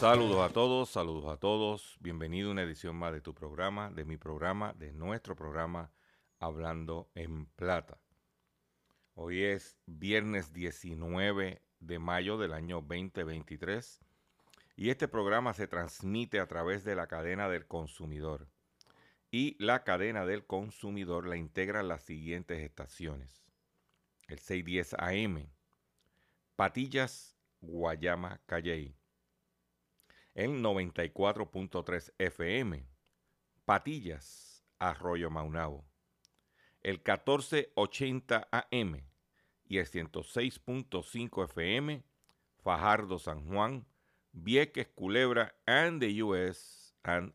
Saludos a todos, saludos a todos. Bienvenido a una edición más de tu programa, de mi programa, de nuestro programa Hablando en Plata. Hoy es viernes 19 de mayo del año 2023 y este programa se transmite a través de la cadena del consumidor. Y la cadena del consumidor la integran las siguientes estaciones. El 610 AM, Patillas, Guayama, Calley en 94.3 FM, Patillas, Arroyo Maunabo, el 1480 AM y el 106.5 FM, Fajardo, San Juan, Vieques, Culebra, and the US and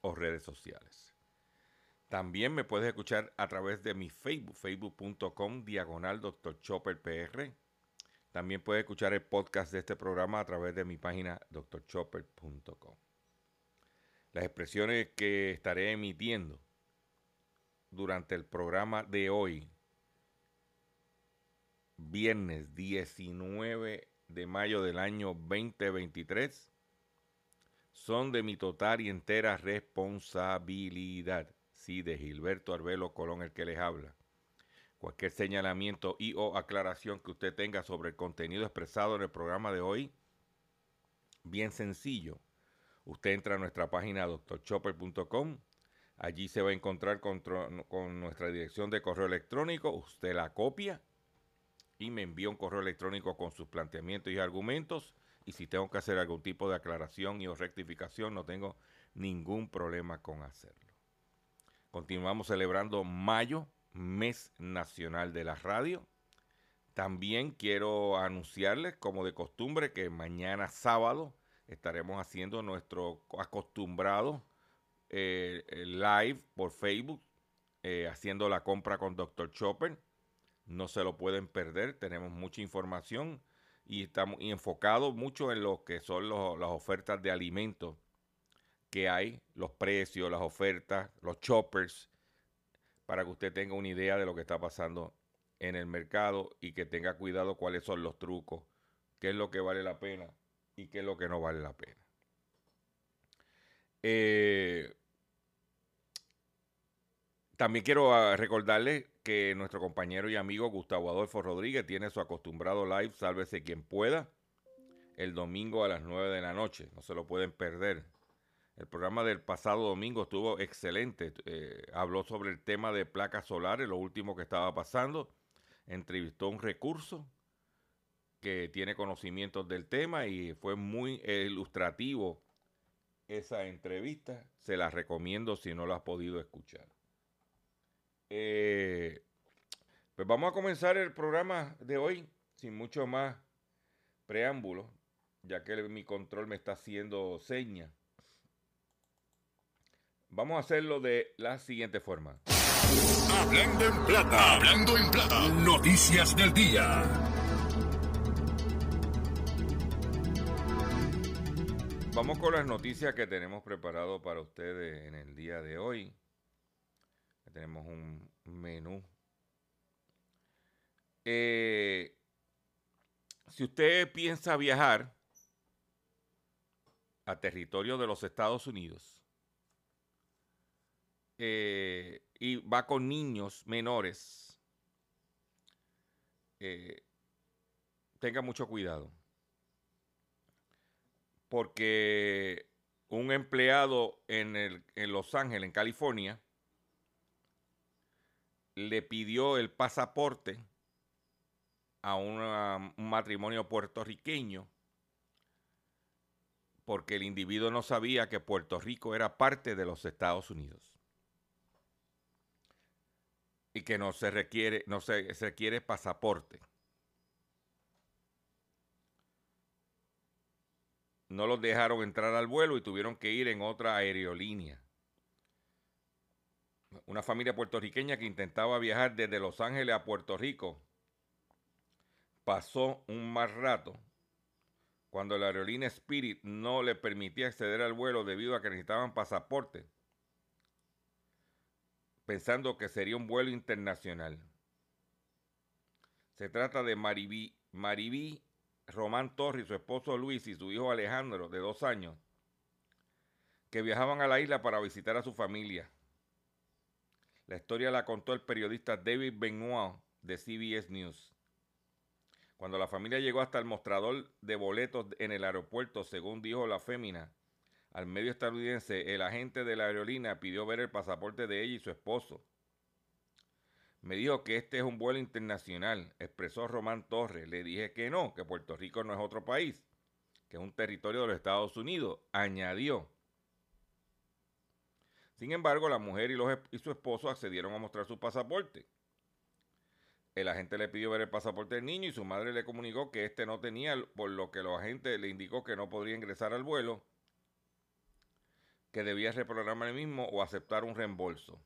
o redes sociales. También me puedes escuchar a través de mi Facebook, facebook.com diagonal Dr. Chopper PR. También puedes escuchar el podcast de este programa a través de mi página drchopper.com. Las expresiones que estaré emitiendo durante el programa de hoy, viernes 19 de mayo del año 2023, son de mi total y entera responsabilidad. Sí, de Gilberto Arbelo Colón, el que les habla. Cualquier señalamiento y o aclaración que usted tenga sobre el contenido expresado en el programa de hoy, bien sencillo. Usted entra a nuestra página drchopper.com. Allí se va a encontrar con, con, nuestra dirección de correo electrónico. Usted la copia y me envía un correo electrónico con sus planteamientos y argumentos. Y si tengo que hacer algún tipo de aclaración y o rectificación, no tengo ningún problema con hacerlo. Continuamos celebrando mayo, mes nacional de la radio. También quiero anunciarles, como de costumbre, que mañana sábado estaremos haciendo nuestro acostumbrado eh, live por Facebook, eh, haciendo la compra con Dr. Chopper. No se lo pueden perder, tenemos mucha información y estamos enfocados mucho en lo que son las ofertas de alimentos que hay, los precios, las ofertas, los choppers, para que usted tenga una idea de lo que está pasando en el mercado y que tenga cuidado cuáles son los trucos, qué es lo que vale la pena y qué es lo que no vale la pena. Eh, también quiero uh, recordarles que nuestro compañero y amigo Gustavo Adolfo Rodríguez tiene su acostumbrado live, sálvese quien pueda, el domingo a las 9 de la noche. No se lo pueden perder. El programa del pasado domingo estuvo excelente. Eh, habló sobre el tema de placas solares, lo último que estaba pasando. Entrevistó un recurso que tiene conocimientos del tema y fue muy ilustrativo esa entrevista. Se la recomiendo si no la has podido escuchar. Eh, pues vamos a comenzar el programa de hoy sin mucho más preámbulo, ya que mi control me está haciendo señas. Vamos a hacerlo de la siguiente forma. Hablando en plata, hablando en plata. Noticias del día. Vamos con las noticias que tenemos preparado para ustedes en el día de hoy. Tenemos un menú. Eh, si usted piensa viajar a territorio de los Estados Unidos, eh, y va con niños menores, eh, tenga mucho cuidado. Porque un empleado en, en Los Ángeles, en California, le pidió el pasaporte a un matrimonio puertorriqueño porque el individuo no sabía que Puerto Rico era parte de los Estados Unidos. y que no se requiere, no se, requiere pasaporte. No los dejaron entrar al vuelo y tuvieron que ir en otra aerolínea. Una familia puertorriqueña que intentaba viajar desde Los Ángeles a Puerto Rico pasó un mal rato cuando la aerolínea Spirit no le permitía acceder al vuelo debido a que necesitaban pasaporte pensando que sería un vuelo internacional. Se trata de Maribí, Maribí Román Torres, su esposo Luis y su hijo Alejandro, de dos años, que viajaban a la isla para visitar a su familia. La historia la contó el periodista David Benoit de CBS News. Cuando la familia llegó hasta el mostrador de boletos en el aeropuerto, según dijo la fémina, al medio estadounidense, el agente de la aerolínea pidió ver el pasaporte de ella y su esposo. Me dijo que este es un vuelo internacional, expresó Román Torres. Le dije que no, que Puerto Rico no es otro país, que es un territorio de los Estados Unidos, añadió. Sin embargo, la mujer y, su esposo accedieron a mostrar su pasaporte. El agente le pidió ver el pasaporte del niño y su madre le comunicó que este no tenía, por lo que los agentes le indicó que no podría ingresar al vuelo que debía reprogramar el mismo o aceptar un reembolso.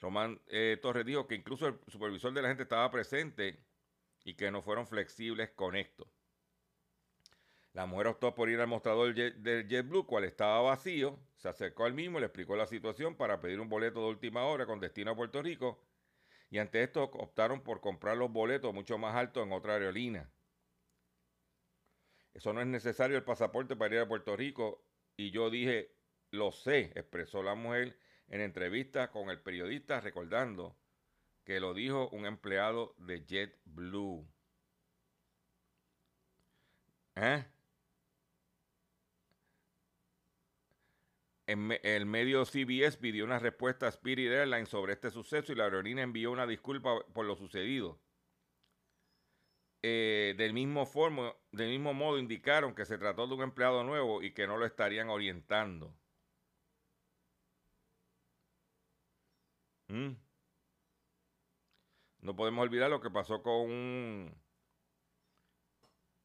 Román eh, Torres dijo que incluso el supervisor de la gente estaba presente y que no fueron flexibles con esto. La mujer optó por ir al mostrador del JetBlue, cual estaba vacío, se acercó al mismo, le explicó la situación para pedir un boleto de última hora con destino a Puerto Rico y ante esto optaron por comprar los boletos mucho más altos en otra aerolínea. Eso no es necesario el pasaporte para ir a Puerto Rico. Y yo dije, lo sé, expresó la mujer en entrevista con el periodista recordando que lo dijo un empleado de JetBlue. ¿Eh? El medio CBS pidió una respuesta a Spirit Airlines sobre este suceso y la aerolínea envió una disculpa por lo sucedido. Eh, del, mismo del mismo modo indicaron que se trató de un empleado nuevo y que no lo estarían orientando. Mm. No podemos olvidar lo que pasó con un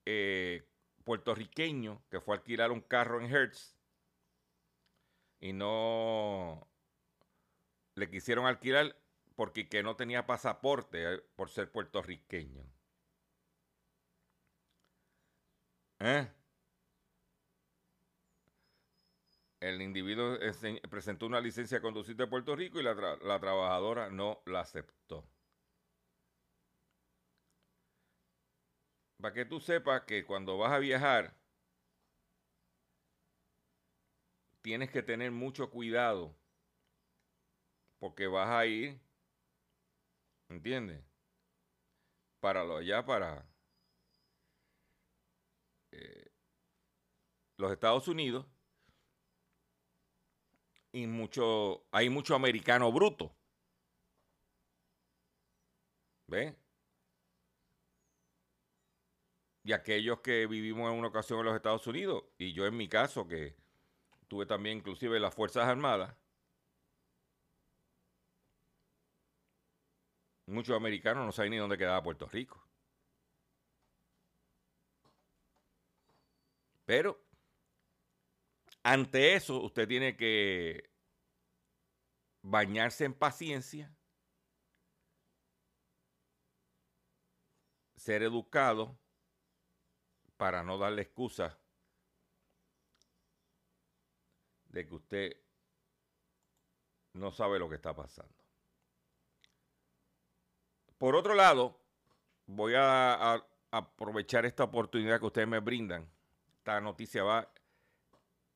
eh, puertorriqueño que fue a alquilar un carro en Hertz y no le quisieron alquilar porque que no tenía pasaporte eh, por ser puertorriqueño. ¿Eh? El individuo presentó una licencia de conducir de Puerto Rico y la, la trabajadora no la aceptó. Para que tú sepas que cuando vas a viajar, tienes que tener mucho cuidado porque vas a ir ¿Entiendes? Para lo ya para eh, los Estados Unidos y mucho, hay mucho americano bruto. ¿Ve? Y aquellos que vivimos en una ocasión en los Estados Unidos, y yo en mi caso, que tuve también inclusive las Fuerzas Armadas, muchos americanos no saben ni dónde quedaba Puerto Rico. Pero ante eso usted tiene que bañarse en paciencia, ser educado para no darle excusa de que usted no sabe lo que está pasando. Por otro lado, voy a, aprovechar esta oportunidad que ustedes me brindan. Esta noticia va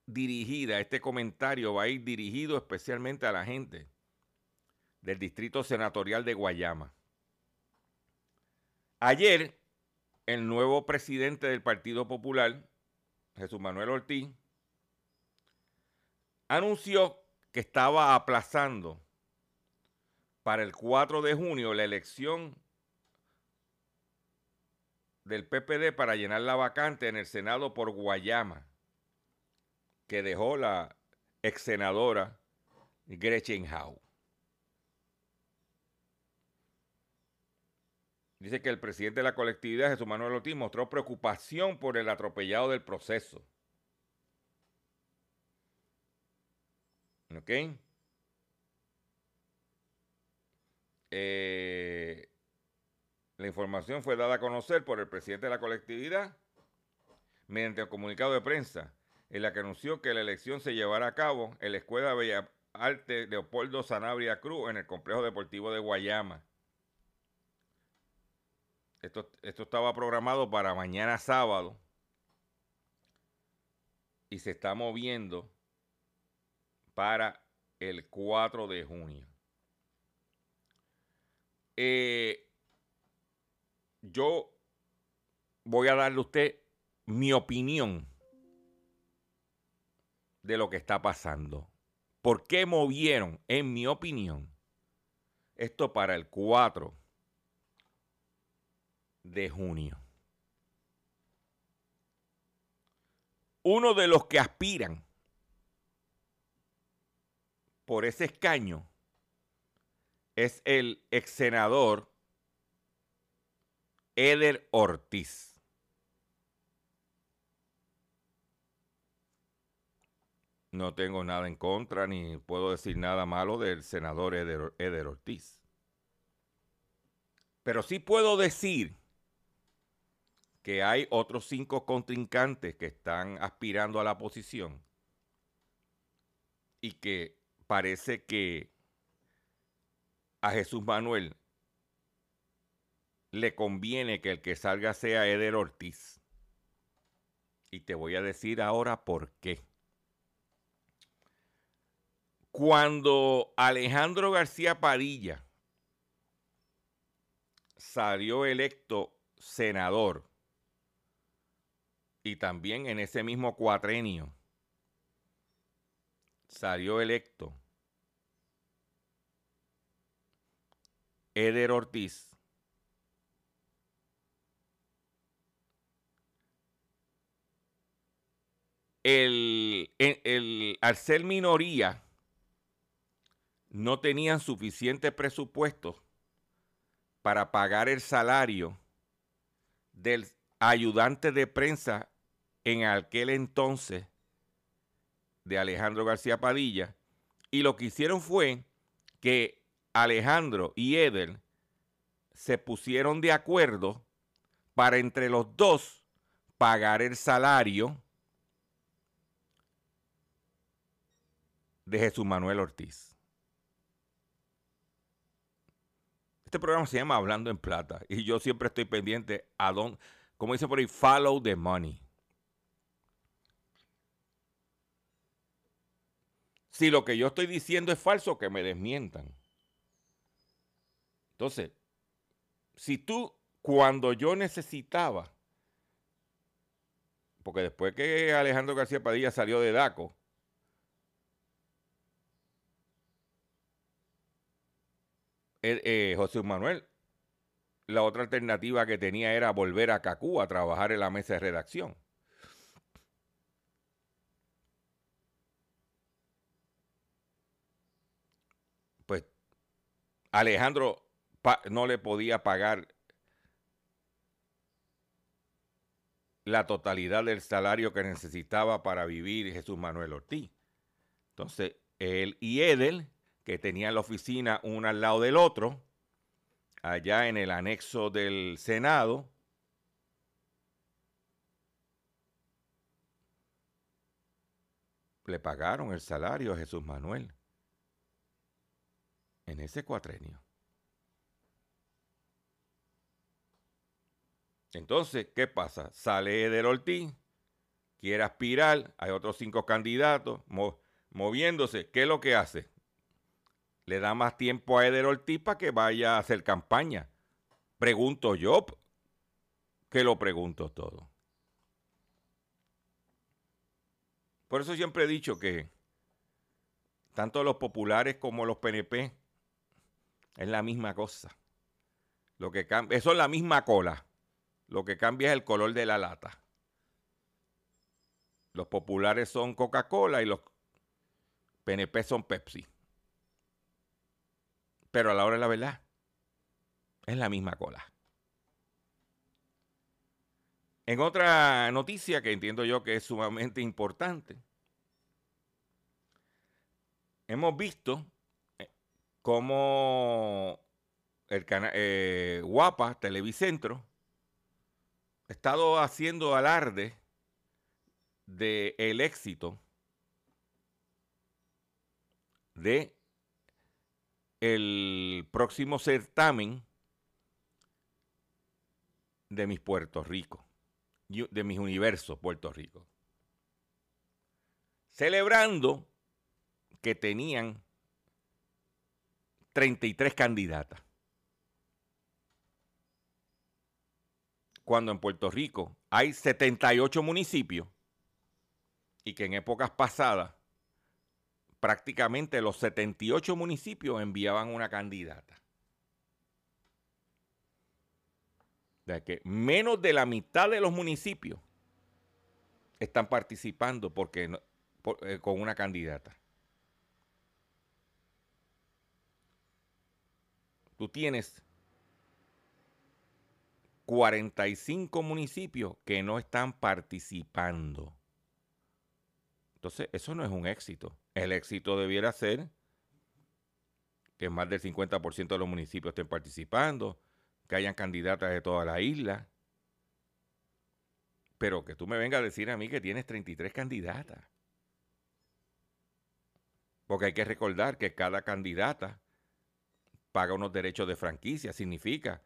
dirigida, este comentario va a ir dirigido especialmente a la gente del Distrito Senatorial de Guayama. Ayer, el nuevo presidente del Partido Popular, Jesús Manuel Ortiz, anunció que estaba aplazando para el 4 de junio la elección del PPD para llenar la vacante en el Senado por Guayama que dejó la ex senadora Gretchen Howe. Dice que el presidente de la colectividad, Jesús Manuel Ortiz, mostró preocupación por el atropellado del proceso. ¿Ok? Eh, la información fue dada a conocer por el presidente de la colectividad mediante un comunicado de prensa en la que anunció que la elección se llevará a cabo en la Escuela de Bellas Artes Leopoldo Sanabria Cruz en el Complejo Deportivo de Guayama. Esto, esto estaba programado para mañana sábado y se está moviendo para el 4 de junio. Eh, yo voy a darle a usted mi opinión de lo que está pasando. ¿Por qué movieron, en mi opinión, esto para el 4 de junio? Uno de los que aspiran por ese escaño es el ex senador Eder Ortiz. No tengo nada en contra ni puedo decir nada malo del senador Eder, Ortiz. Pero sí puedo decir que hay otros cinco contrincantes que están aspirando a la posición y que parece que a Jesús Manuel le conviene que el que salga sea Eder Ortiz. Y te voy a decir ahora por qué. Cuando Alejandro García Padilla salió electo senador y también en ese mismo cuatrenio salió electo Eder Ortiz. El, el, al ser minoría no tenían suficiente presupuesto para pagar el salario del ayudante de prensa en aquel entonces de Alejandro García Padilla. Y lo que hicieron fue que Alejandro y Eder se pusieron de acuerdo para entre los dos pagar el salario de Jesús Manuel Ortiz. Este programa se llama Hablando en Plata y yo siempre estoy pendiente a don, como dice por ahí, follow the money. Si lo que yo estoy diciendo es falso, que me desmientan. Entonces, si tú, cuando yo necesitaba, porque después que Alejandro García Padilla salió de DACO, eh, José Manuel, la otra alternativa que tenía era volver a Cacú a trabajar en la mesa de redacción. Pues Alejandro no le podía pagar la totalidad del salario que necesitaba para vivir Jesús Manuel Ortiz. Entonces, él y Edel, que tenían la oficina uno al lado del otro, allá en el anexo del Senado, le pagaron el salario a Jesús Manuel en ese cuatrenio. Entonces, ¿qué pasa? Sale Eder Ortiz, quiere aspirar, hay otros cinco candidatos moviéndose. ¿Qué es lo que hace? Le da más tiempo a Eder Ortiz para que vaya a hacer campaña. Pregunto yo, que lo pregunto todo. Por eso siempre he dicho que tanto los populares como los PNP es la misma cosa. Lo que cambia, eso es la misma cola. Lo que cambia es el color de la lata. Los populares son Coca-Cola y los PNP son Pepsi. Pero a la hora de la verdad, es la misma cola. En otra noticia que entiendo yo que es sumamente importante, hemos visto cómo el eh, Guapa, Televicentro, he estado haciendo alarde de el éxito de el próximo certamen de mis Puerto Rico, de mis universos Puerto Rico. Celebrando que tenían 33 candidatas. cuando en Puerto Rico hay 78 municipios y que en épocas pasadas prácticamente los 78 municipios enviaban una candidata. De que menos de la mitad de los municipios están participando porque, eh, con una candidata. Tú tienes 45 municipios que no están participando. Entonces, eso no es un éxito. El éxito debiera ser que más del 50% de los municipios estén participando, que hayan candidatas de toda la isla. Pero que tú me vengas a decir a mí que tienes 33 candidatas. Porque hay que recordar que cada candidata paga unos derechos de franquicia. Significa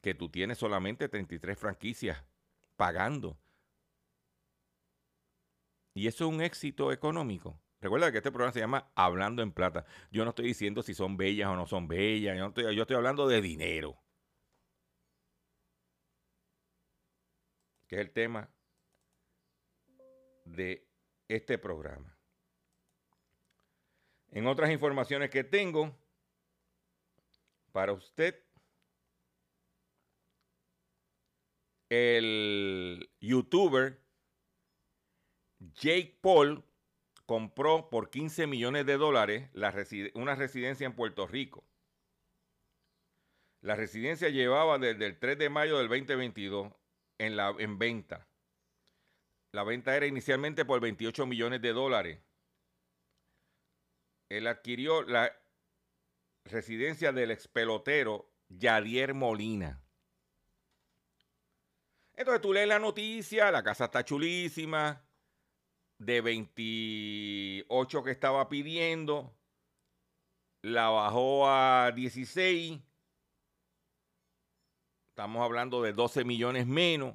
que tú tienes solamente 33 franquicias pagando. Y eso es un éxito económico. Recuerda que este programa se llama Hablando en Plata. Yo no estoy diciendo si son bellas o no son bellas. Yo, estoy, yo estoy hablando de dinero. Que es el tema de este programa. En otras informaciones que tengo para usted, el youtuber Jake Paul compró por 15 millones de dólares una residencia en Puerto Rico. La residencia llevaba desde el 3 de mayo del 2022 en, la, en venta. La venta era inicialmente por 28 millones de dólares. Él adquirió la residencia del ex pelotero Yadier Molina. Entonces tú lees la noticia, la casa está chulísima, de 28 que estaba pidiendo, la bajó a 16. Estamos hablando de 12 millones menos.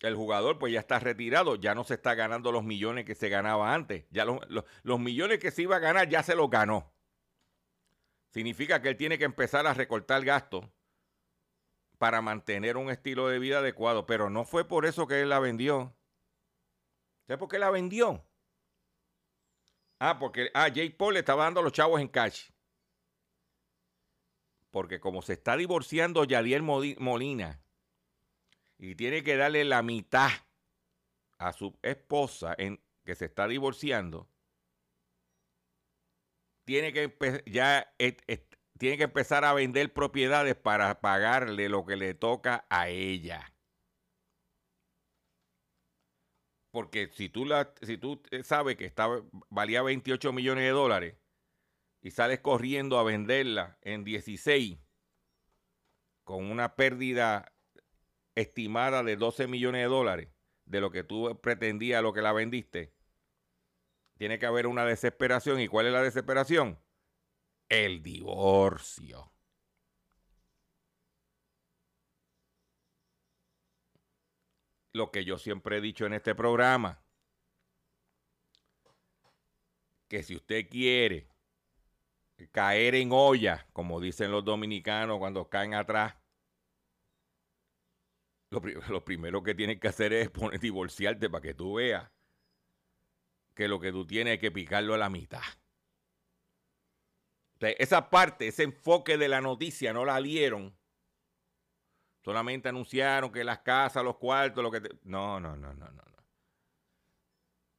El jugador pues ya está retirado, ya no se está ganando los millones que se ganaba antes. Ya los, millones que se iba a ganar ya se los ganó. significa que él tiene que empezar a recortar gastos para mantener un estilo de vida adecuado. Pero no fue por eso que él la vendió. ¿Sabes por qué la vendió? Ah, porque ah, Jake Paul le estaba dando a los chavos en cash. Porque como se está divorciando Yadiel Molina y tiene que darle la mitad a su esposa en, que se está divorciando, tiene que ya tiene que empezar a vender propiedades para pagarle lo que le toca a ella. Porque si tú, la, si tú eh, sabes que valía 28 millones de dólares y sales corriendo a venderla en 16 con una pérdida estimada de 12 millones de dólares de lo que tú pretendías, lo que la vendiste, tiene que haber una desesperación. ¿Y cuál es la desesperación? El divorcio. lo que yo siempre he dicho en este programa, que si usted quiere caer en olla, como dicen los dominicanos cuando caen atrás, lo, primero que tienes que hacer es poner, divorciarte para que tú veas que lo que tú tienes hay que picarlo a la mitad. esa parte, ese enfoque de la noticia no la dieron Solamente anunciaron que las casas, los cuartos, lo que... No, no, no, no, no.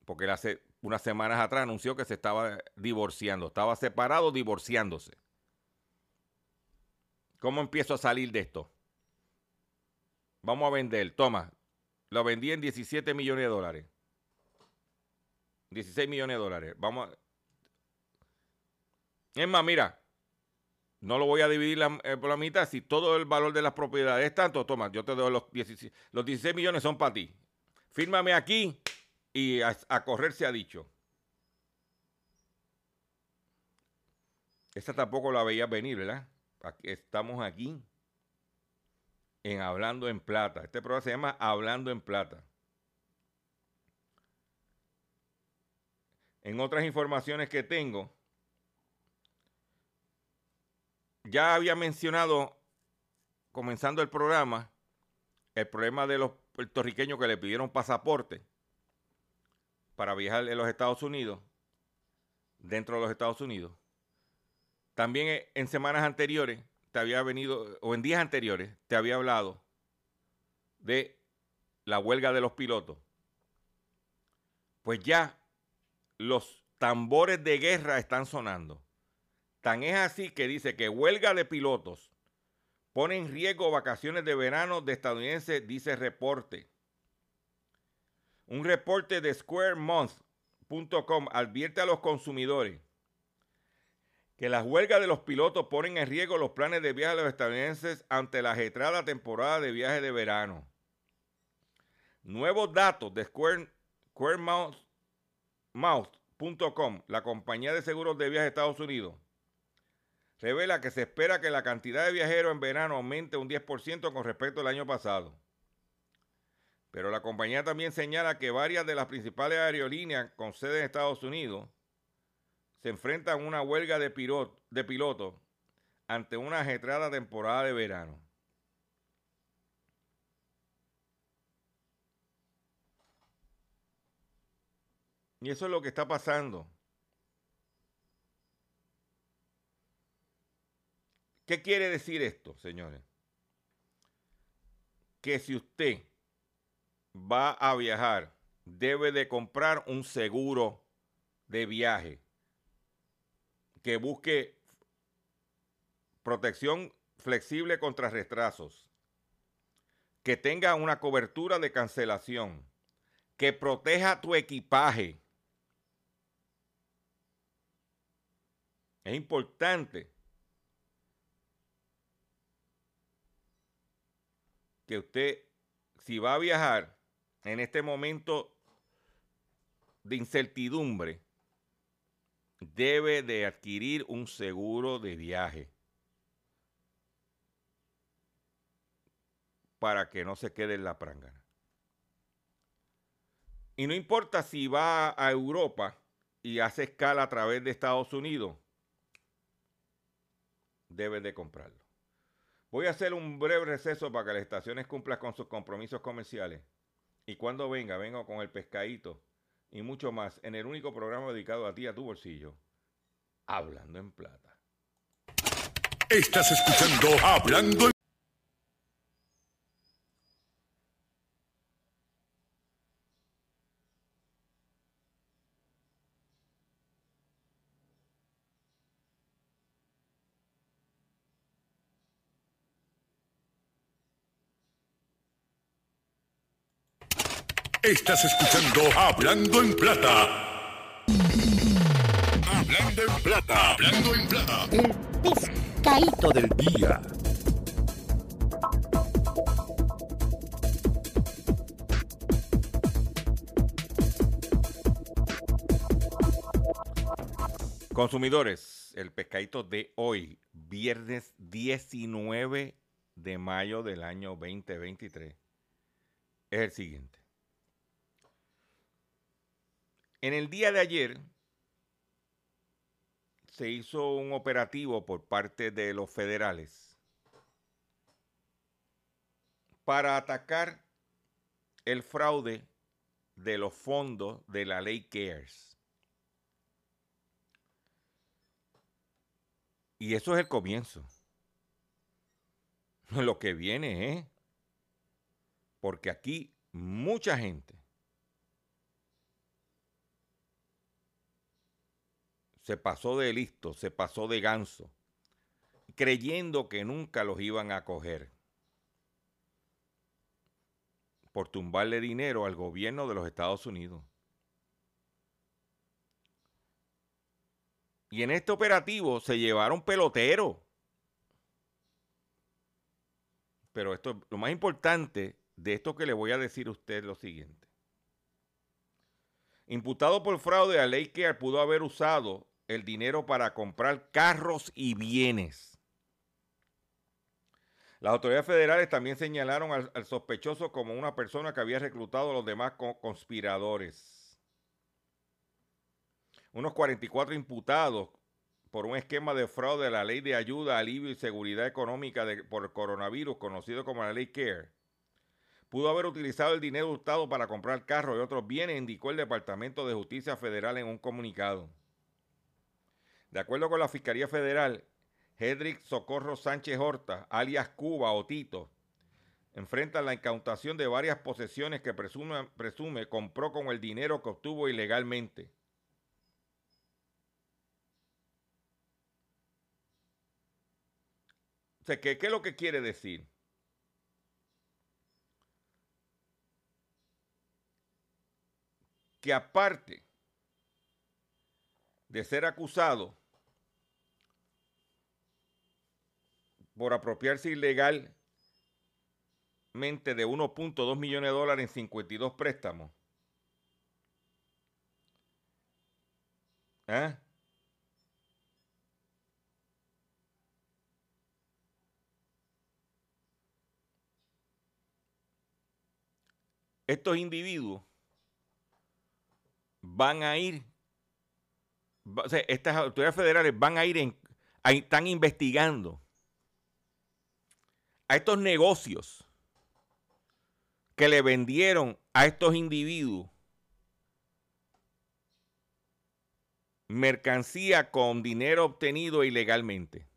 Porque hace unas semanas atrás anunció que se estaba divorciando. Estaba separado, divorciándose. ¿Cómo empiezo a salir de esto? Vamos a vender. Toma. Lo vendí en 17 millones de dólares. 16 millones de dólares. Vamos a... Es más, mira, no lo voy a dividir eh, por la mitad. Si todo el valor de las propiedades es tanto, toma, yo te doy los 16, los 16 millones son para ti. Fírmame aquí y a, correr se ha dicho. Esa tampoco la veía venir, ¿verdad? estamos aquí en Hablando en Plata. Este programa se llama Hablando en Plata. En otras informaciones que tengo, ya había mencionado, comenzando el programa, el problema de los puertorriqueños que le pidieron pasaporte para viajar en los Estados Unidos, dentro de los Estados Unidos. También eh, en semanas anteriores te había venido, o en días anteriores, te había hablado de la huelga de los pilotos. Pues ya los tambores de guerra están sonando. Tan es así que dice que huelga de pilotos pone en riesgo vacaciones de verano de estadounidenses, dice reporte. Un reporte de SquareMonth.com advierte a los consumidores que las huelgas de los pilotos ponen en riesgo los planes de viaje de los estadounidenses ante la ajetrada temporada de viaje de verano. Nuevos datos de SquareMouth.com, la compañía de seguros de viaje de Estados Unidos, revela que se espera que la cantidad de viajeros en verano aumente un 10% con respecto al año pasado. Pero la compañía también señala que varias de las principales aerolíneas con sede en Estados Unidos se enfrentan a una huelga de, de pilotos ante una ajetrada temporada de verano. Y eso es lo que está pasando. ¿Qué quiere decir esto, señores? Que si usted va a viajar, debe de comprar un seguro de viaje que busque protección flexible contra retrasos, que tenga una cobertura de cancelación, que proteja tu equipaje. Es importante que usted, si va a viajar en este momento de incertidumbre, debe de adquirir un seguro de viaje para que no se quede en la prangana. Y no importa si va a Europa y hace escala a través de Estados Unidos, debes de comprarlo. Voy a hacer un breve receso para que las estaciones cumplan con sus compromisos comerciales. Y cuando venga, vengo con el pescadito y mucho más en el único programa dedicado a ti, a tu bolsillo, Hablando en Plata. Estás escuchando Hablando Estás escuchando Hablando en Plata. Hablando en Plata. Hablando en Plata. El pescadito del día. Consumidores, el pescadito de hoy, viernes 19 de mayo del año 2023, es el siguiente. En el día de ayer se hizo un operativo por parte de los federales para atacar el fraude de los fondos de la ley CARES. Y eso es el comienzo. Lo que viene, ¿eh? Porque aquí mucha gente se pasó de listo, se pasó de ganso, creyendo que nunca los iban a coger por tumbarle dinero al gobierno de los Estados Unidos. Y en este operativo se llevaron peloteros. Pero esto, lo más importante de esto que le voy a decir a usted es lo siguiente. Imputado por fraude a ley que pudo haber usado el dinero para comprar carros y bienes. Las autoridades federales también señalaron al, sospechoso como una persona que había reclutado a los demás conspiradores unos 44 imputados por un esquema de fraude a la ley de ayuda, alivio y seguridad económica por el coronavirus, conocido como la ley CARE. Pudo haber utilizado el dinero hurtado para comprar carros y otros bienes, indicó el Departamento de Justicia Federal en un comunicado. De acuerdo con la Fiscalía Federal, Hedrick Socorro Sánchez Horta, alias Cuba o Tito, enfrenta la incautación de varias posesiones que presume, compró con el dinero que obtuvo ilegalmente. O sea, ¿qué, ¿qué es lo que quiere decir? Que aparte de ser acusado por apropiarse ilegalmente de 1.2 millones de dólares en 52 préstamos. ¿Eh? estos individuos van a ir, o sea, estas autoridades federales van a ir, están investigando a estos negocios que le vendieron a estos individuos mercancía con dinero obtenido ilegalmente.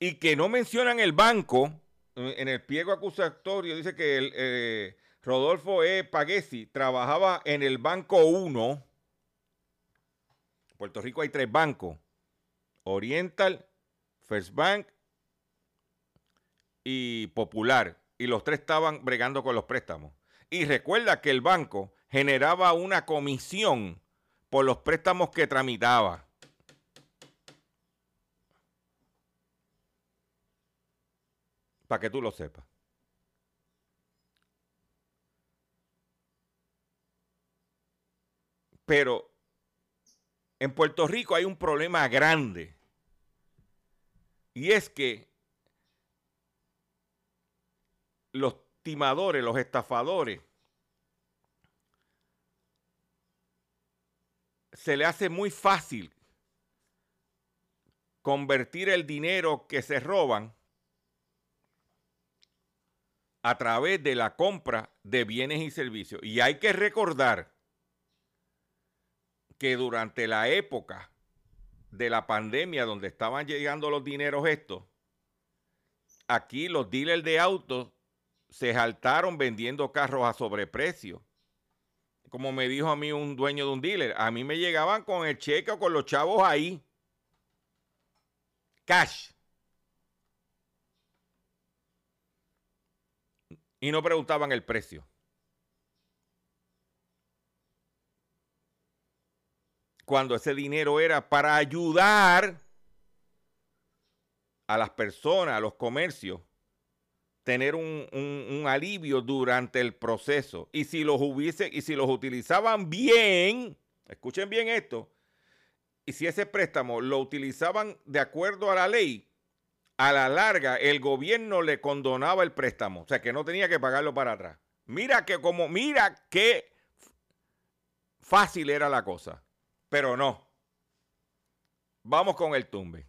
y que no mencionan el banco, en el pliego acusatorio dice que el, eh, Rodolfo E. Paguesi trabajaba en el Banco 1. En Puerto Rico hay tres bancos. Oriental, First Bank y Popular. Y los tres estaban bregando con los préstamos. Y recuerda que el banco generaba una comisión por los préstamos que tramitaba. Para que tú lo sepas. Pero en Puerto Rico hay un problema grande. Y es que los timadores, los estafadores, se le hace muy fácil convertir el dinero que se roban a través de la compra de bienes y servicios. Y hay que recordar que durante la época de la pandemia donde estaban llegando los dineros estos, aquí los dealers de autos se saltaron vendiendo carros a sobreprecio. Como me dijo a mí un dueño de un dealer, a mí me llegaban con el cheque o con los chavos ahí. Cash. Y no preguntaban el precio. Cuando ese dinero era para ayudar a las personas, a los comercios, tener un, alivio durante el proceso. Y si los hubiese, y si los utilizaban bien, escuchen bien esto, y si ese préstamo lo utilizaban de acuerdo a la ley, a la larga el gobierno le condonaba el préstamo, o sea que no tenía que pagarlo para atrás. Mira que como, mira qué fácil era la cosa, pero no. Vamos con el tumbe.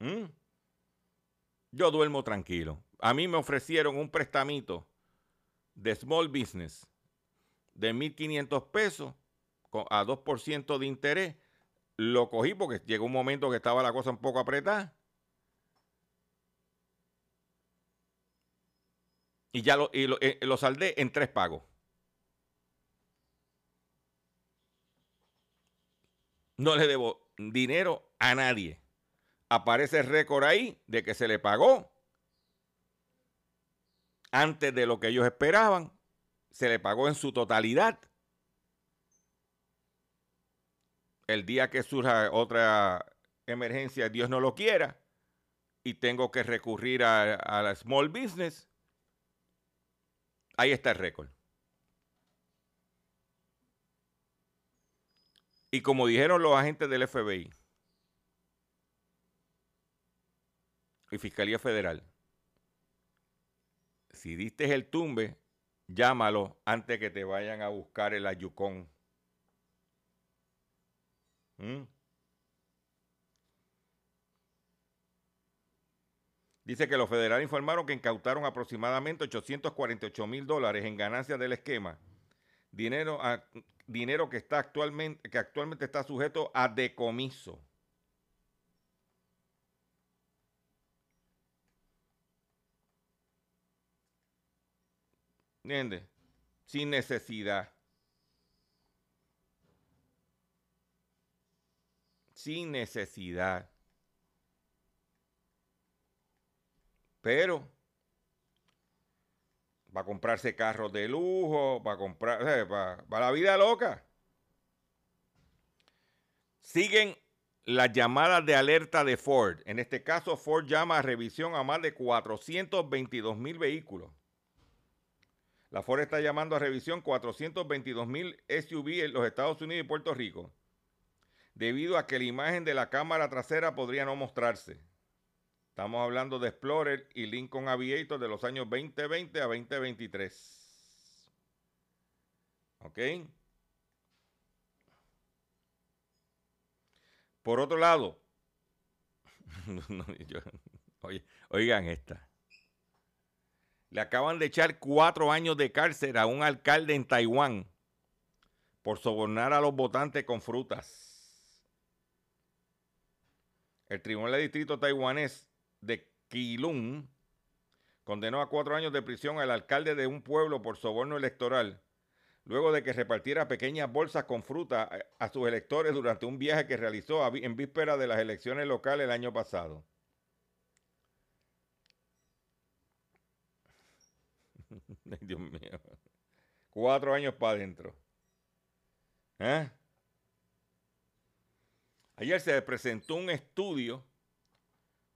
¿Mm? Yo duermo tranquilo. A mí me ofrecieron un prestamito de small business de 1.500 pesos a 2% de interés. Lo cogí porque llegó un momento que estaba la cosa un poco apretada. Y ya lo, y lo, eh, lo saldé en tres pagos. No le debo dinero a nadie. Aparece el récord ahí de que se le pagó antes de lo que ellos esperaban se le pagó en su totalidad. El día que surja otra emergencia, Dios no lo quiera, y tengo que recurrir a, a la small business, ahí está el récord. Y como dijeron los agentes del FBI y Fiscalía Federal, si diste el tumbe, llámalo antes que te vayan a buscar el ayucón. ¿Mm? Dice que los federales informaron que incautaron aproximadamente 848 mil dólares en ganancias del esquema. Dinero, a, dinero que, está actualmente, que actualmente está sujeto a decomiso. ¿Entiendes? Sin necesidad. Sin necesidad. Pero va a comprarse carros de lujo, va a comprar, para, para la vida loca. Siguen las llamadas de alerta de Ford. En este caso, Ford llama a revisión a más de 422 mil vehículos. La Ford está llamando a revisión 422 mil SUV en los Estados Unidos y Puerto Rico, debido a que la imagen de la cámara trasera podría no mostrarse. Estamos hablando de Explorer y Lincoln Aviator de los años 2020 a 2023. ¿Ok? Por otro lado, oigan esta. Le acaban de echar cuatro años de cárcel a un alcalde en Taiwán por sobornar a los votantes con frutas. El Tribunal de Distrito taiwanés de Keelung condenó a cuatro años de prisión al alcalde de un pueblo por soborno electoral, luego de que repartiera pequeñas bolsas con fruta a sus electores durante un viaje que realizó en víspera de las elecciones locales el año pasado. Dios mío. Cuatro años para adentro. ¿Eh? Ayer se presentó un estudio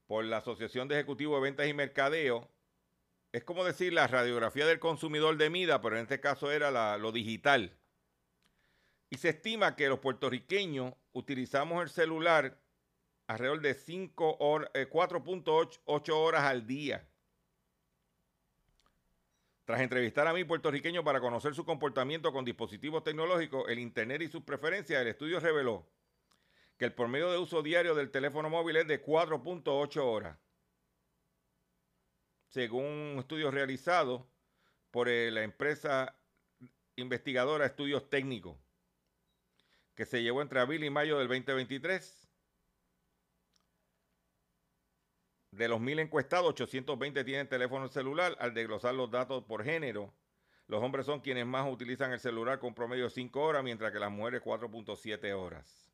por la Asociación de Ejecutivos de Ventas y Mercadeo. Es como decir la radiografía del consumidor de MIDA, pero en este caso era lo digital. Y se estima que los puertorriqueños utilizamos el celular alrededor de 4.8 horas al día. Tras entrevistar a mil puertorriqueños para conocer su comportamiento con dispositivos tecnológicos, el Internet y sus preferencias, el estudio reveló que el promedio de uso diario del teléfono móvil es de 4.8 horas. Según un estudio realizado por eh, la empresa investigadora Estudios Técnicos, que se llevó entre abril y mayo del 2023. De los mil encuestados, 820 tienen teléfono celular. Al desglosar los datos por género, los hombres son quienes más utilizan el celular con promedio de 5 horas, mientras que las mujeres 4.7 horas.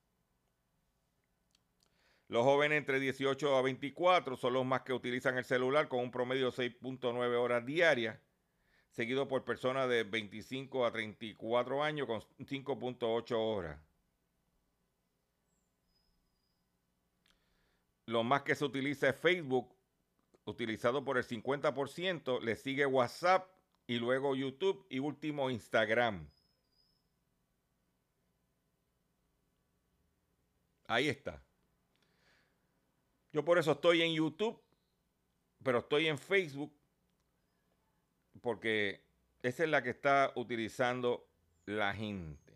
Los jóvenes entre 18 a 24 son los más que utilizan el celular con un promedio de 6.9 horas diarias, seguido por personas de 25 a 34 años con 5.8 horas. Lo más que se utiliza es Facebook, utilizado por el 50%, le sigue WhatsApp y luego YouTube y último Instagram. Ahí está. Yo por eso estoy en YouTube, pero estoy en Facebook, porque esa es la que está utilizando la gente.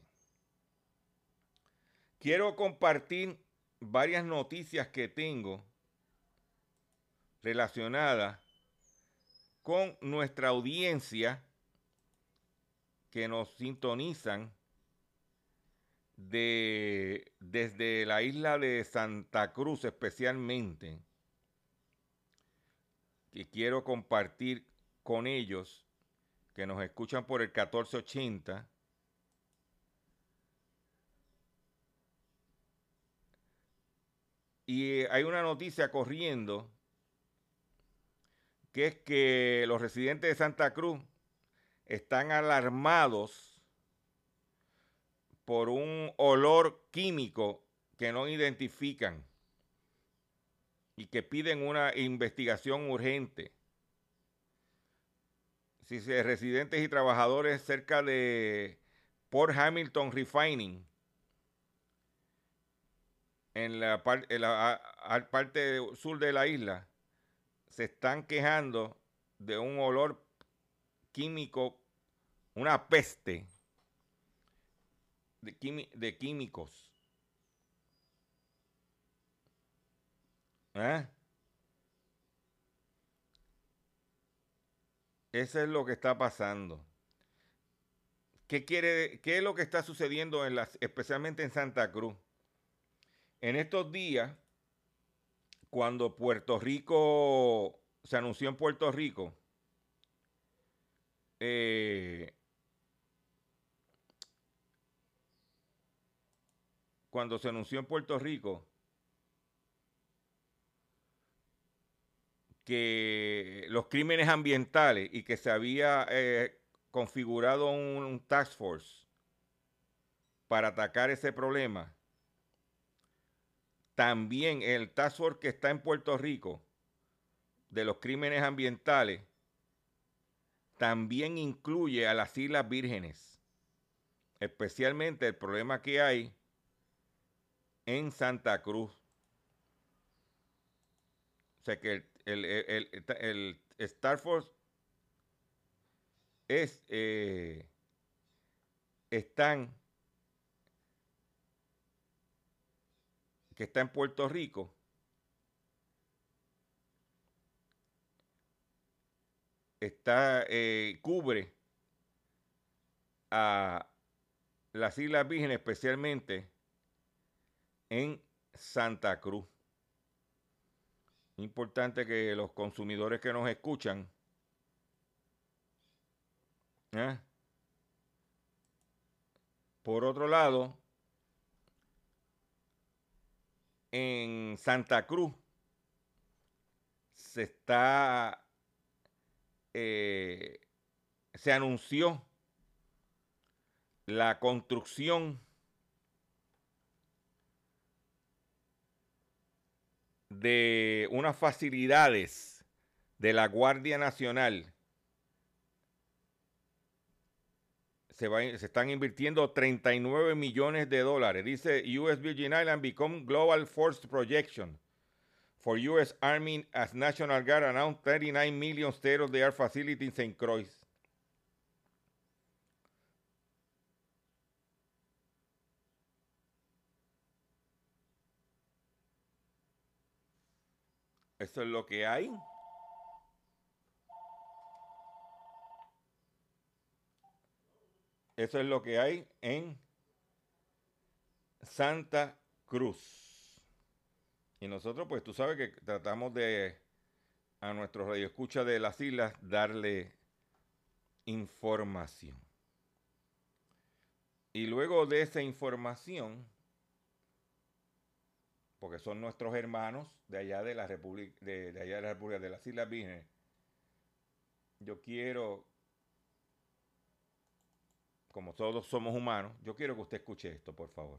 Quiero compartir varias noticias que tengo relacionadas con nuestra audiencia que nos sintonizan de, desde la isla de Santa Cruz especialmente, que quiero compartir con ellos, que nos escuchan por el 1480. Y hay una noticia corriendo, que es que los residentes de Santa Cruz están alarmados por un olor químico que no identifican y que piden una investigación urgente. Si residentes y trabajadores cerca de Port Hamilton Refining, en la parte sur de la isla, se están quejando de un olor químico, una peste de, químicos. ¿Eh? Eso es lo que está pasando. ¿Qué, quiere, ¿Qué es lo que está sucediendo en las, especialmente en Santa Cruz? En estos días, cuando Puerto Rico se anunció en Puerto Rico, eh, cuando se anunció en Puerto Rico que los crímenes ambientales y que se había eh, configurado un, task force para atacar ese problema, también el task force que está en Puerto Rico de los crímenes ambientales también incluye a las Islas Vírgenes, especialmente el problema que hay en Santa Cruz. O sea que el, el, Star Force es, eh, están, que está en Puerto Rico, está, eh, cubre a las Islas Vírgenes especialmente en Santa Cruz. Importante que los consumidores que nos escuchan ¿eh? Por otro lado, en Santa Cruz se está, eh, se anunció la construcción de unas facilidades de la Guardia Nacional. Se, se, están invirtiendo 39 millones de dólares. Dice US Virgin Island become global force projection for US Army as National Guard announced 39 million state of the art facilities in. Croix. Eso es lo que hay. Eso es lo que hay en Santa Cruz. Y nosotros, pues tú sabes que tratamos de a nuestros radioescuchas de las islas darle información. Y luego de esa información, porque son nuestros hermanos de allá de la República, de, allá de la República de las Islas Vírgenes, yo quiero, como todos somos humanos, yo quiero que usted escuche esto, por favor.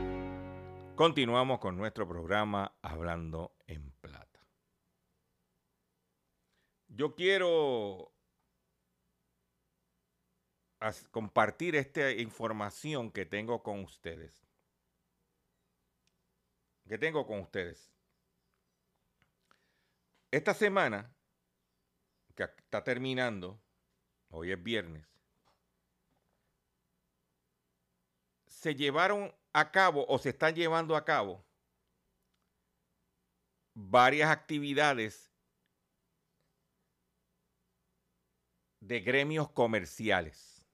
Continuamos con nuestro programa Hablando en Plata. Yo quiero compartir esta información que tengo con ustedes. Que tengo con ustedes. Esta semana, que está terminando, hoy es viernes, se llevaron a cabo o se están llevando a cabo varias actividades de gremios comerciales.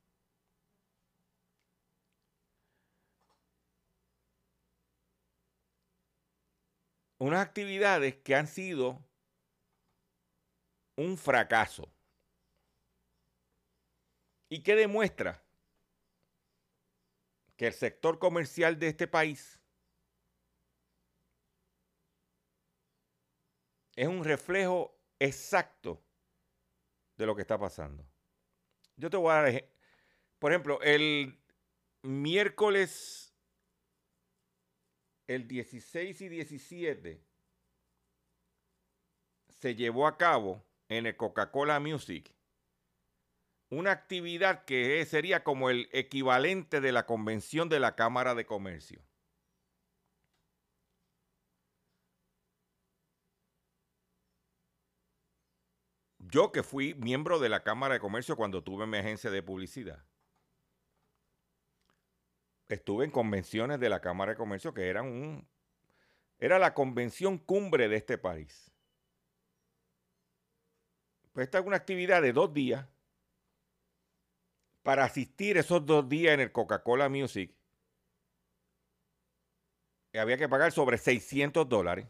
Unas actividades que han sido un fracaso. ¿Y qué demuestra? Que el sector comercial de este país es un reflejo exacto de lo que está pasando. Yo te voy a dar, por ejemplo, el miércoles, el 16 y 17, se llevó a cabo en el Coca-Cola Music una actividad que sería como el equivalente de la convención de la Cámara de Comercio. Yo que fui miembro de la Cámara de Comercio cuando tuve mi agencia de publicidad. Estuve en convenciones de la Cámara de Comercio que eran un era la convención cumbre de este país. Pues esta es una actividad de dos días para asistir esos dos días en el Coca-Cola Music, eh, había que pagar sobre 600 dólares.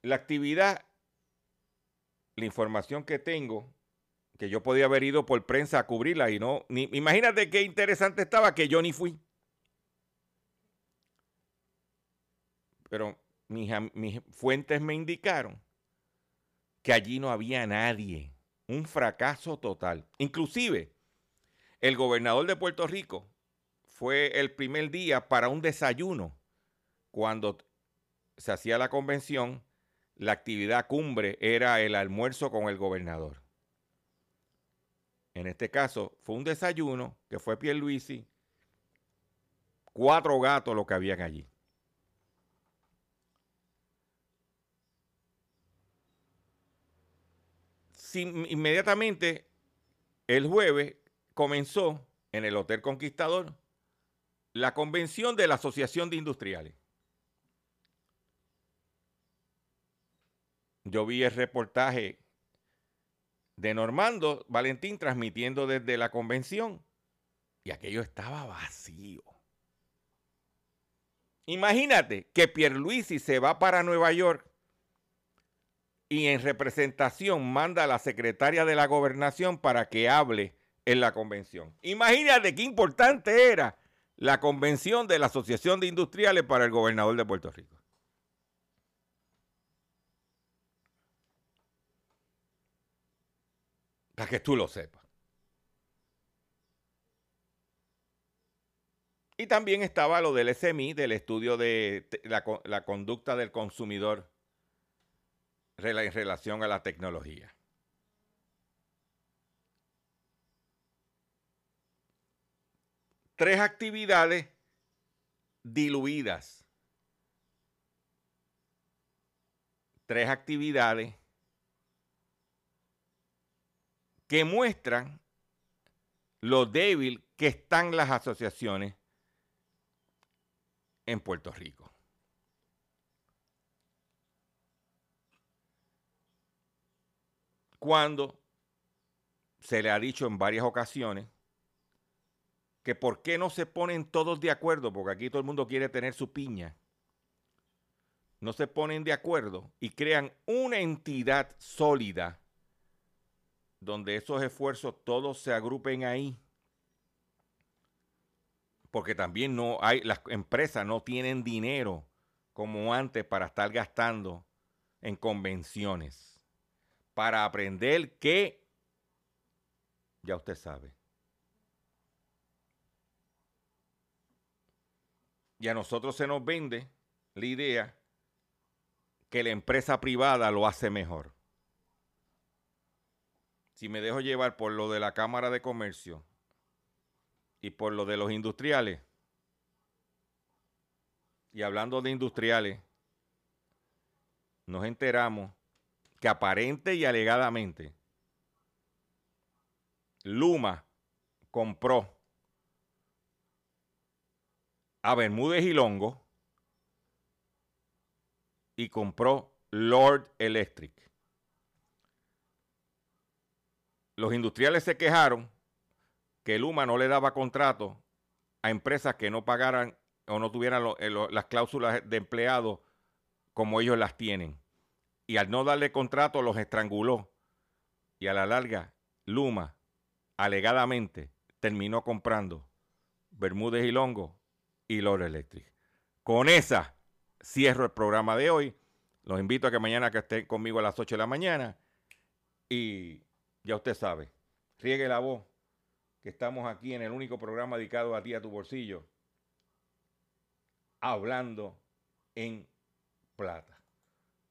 La actividad, la información que tengo, que yo podía haber ido por prensa a cubrirla y no, ni, imagínate qué interesante estaba que yo ni fui. Pero mis, fuentes me indicaron que allí no había nadie un fracaso total. Inclusive, el gobernador de Puerto Rico fue el primer día para un desayuno cuando se hacía la convención, la actividad cumbre era el almuerzo con el gobernador. En este caso, fue un desayuno que fue Pierluisi, cuatro gatos lo que habían allí. Inmediatamente, el jueves, comenzó en el Hotel Conquistador la convención de la Asociación de Industriales. Yo vi el reportaje de Normando Valentín transmitiendo desde la convención y aquello estaba vacío. Imagínate que Pierluisi se va para Nueva York y en representación manda a la secretaria de la gobernación para que hable en la convención. Imagínate qué importante era la convención de la Asociación de Industriales para el gobernador de Puerto Rico. Para que tú lo sepas. Y también estaba lo del SMI, del estudio de la, la conducta del consumidor en relación a la tecnología. Tres actividades diluidas. Tres actividades que muestran lo débil que están las asociaciones en Puerto Rico. Cuando se le ha dicho en varias ocasiones que por qué no se ponen todos de acuerdo, porque aquí todo el mundo quiere tener su piña, no se ponen de acuerdo y crean una entidad sólida donde esos esfuerzos todos se agrupen ahí. Porque también no hay, las empresas no tienen dinero como antes para estar gastando en convenciones, para aprender que, ya usted sabe. Y a nosotros se nos vende la idea que la empresa privada lo hace mejor. Si me dejo llevar por lo de la Cámara de Comercio, y por lo de los industriales, y hablando de industriales, nos enteramos que aparente y alegadamente Luma compró a Bermúdez y Longo y compró Lord Electric. Los industriales se quejaron que Luma no le daba contrato a empresas que no pagaran o no tuvieran eh, las cláusulas de empleado como ellos las tienen. Y al no darle contrato los estranguló. Y a la larga, Luma, alegadamente, terminó comprando Bermúdez y Longo y Lore Electric. Con esa cierro el programa de hoy. Los invito a que mañana que estén conmigo a las 8 de la mañana. Y ya usted sabe, riegue la voz que estamos aquí en el único programa dedicado a ti, a tu bolsillo, hablando en plata.